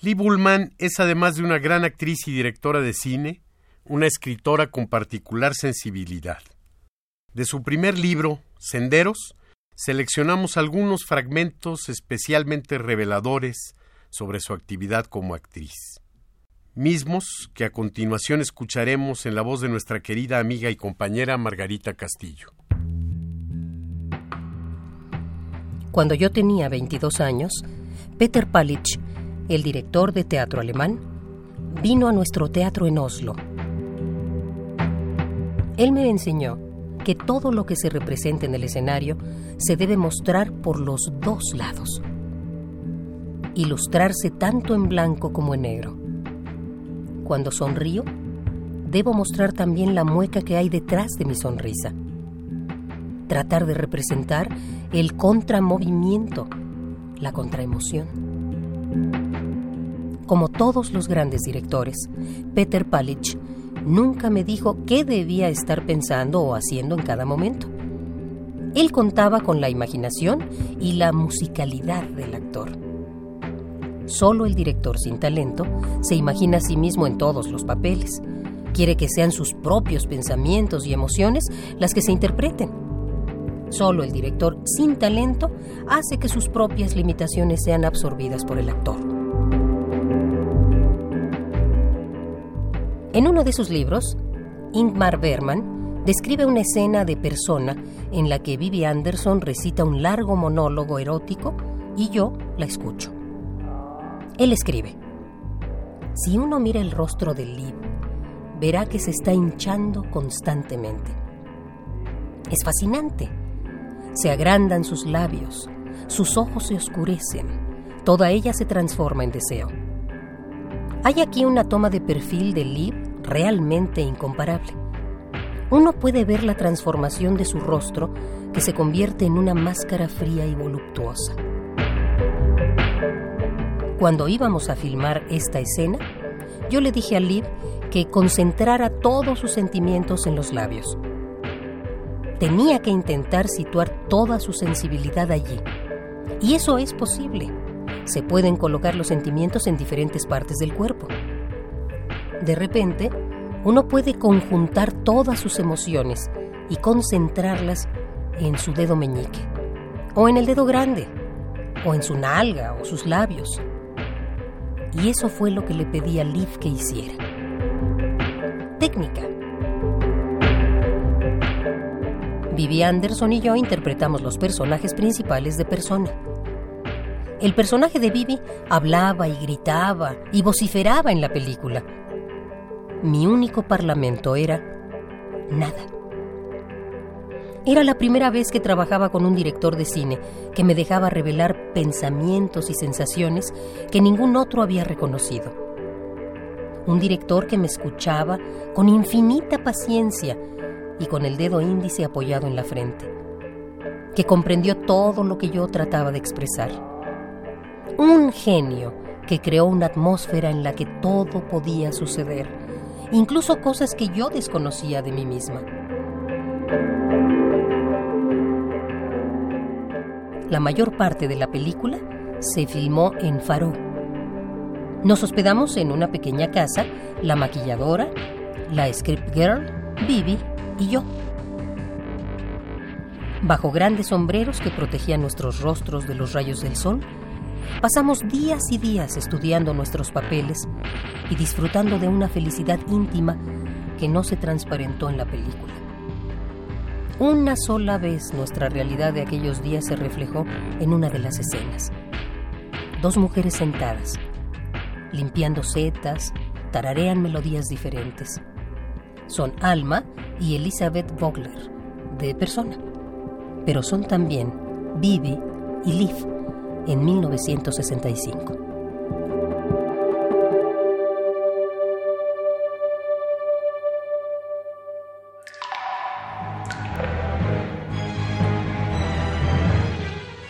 Lee Bullman es además de una gran actriz y directora de cine, una escritora con particular sensibilidad. De su primer libro, Senderos, seleccionamos algunos fragmentos especialmente reveladores sobre su actividad como actriz. Mismos que a continuación escucharemos en la voz de nuestra querida amiga y compañera Margarita Castillo. Cuando yo tenía 22 años, Peter Palich, el director de teatro alemán, vino a nuestro teatro en Oslo. Él me enseñó que todo lo que se representa en el escenario se debe mostrar por los dos lados. Ilustrarse tanto en blanco como en negro. Cuando sonrío, debo mostrar también la mueca que hay detrás de mi sonrisa. Tratar de representar el contramovimiento, la contraemoción. Como todos los grandes directores, Peter Palich nunca me dijo qué debía estar pensando o haciendo en cada momento. Él contaba con la imaginación y la musicalidad del actor. Solo el director sin talento se imagina a sí mismo en todos los papeles. Quiere que sean sus propios pensamientos y emociones las que se interpreten. Solo el director sin talento hace que sus propias limitaciones sean absorbidas por el actor. En uno de sus libros, Ingmar Bergman describe una escena de persona en la que Vivi Anderson recita un largo monólogo erótico y yo la escucho. Él escribe, si uno mira el rostro del Liv, verá que se está hinchando constantemente. Es fascinante. Se agrandan sus labios, sus ojos se oscurecen, toda ella se transforma en deseo. Hay aquí una toma de perfil de Liv realmente incomparable. Uno puede ver la transformación de su rostro que se convierte en una máscara fría y voluptuosa. Cuando íbamos a filmar esta escena, yo le dije a Liv que concentrara todos sus sentimientos en los labios. Tenía que intentar situar toda su sensibilidad allí. Y eso es posible. Se pueden colocar los sentimientos en diferentes partes del cuerpo. De repente, uno puede conjuntar todas sus emociones y concentrarlas en su dedo meñique, o en el dedo grande, o en su nalga o sus labios. Y eso fue lo que le pedí a Liv que hiciera. Técnica. Vivi Anderson y yo interpretamos los personajes principales de Persona. El personaje de Vivi hablaba y gritaba y vociferaba en la película. Mi único parlamento era nada. Era la primera vez que trabajaba con un director de cine que me dejaba revelar pensamientos y sensaciones que ningún otro había reconocido. Un director que me escuchaba con infinita paciencia y con el dedo índice apoyado en la frente, que comprendió todo lo que yo trataba de expresar. Un genio que creó una atmósfera en la que todo podía suceder, incluso cosas que yo desconocía de mí misma. La mayor parte de la película se filmó en Faro. Nos hospedamos en una pequeña casa, la maquilladora, la script girl, Bibi y yo. Bajo grandes sombreros que protegían nuestros rostros de los rayos del sol, pasamos días y días estudiando nuestros papeles y disfrutando de una felicidad íntima que no se transparentó en la película. Una sola vez nuestra realidad de aquellos días se reflejó en una de las escenas. Dos mujeres sentadas, limpiando setas, tararean melodías diferentes. Son Alma y Elizabeth Vogler, de persona, pero son también Bibi y Liv en 1965.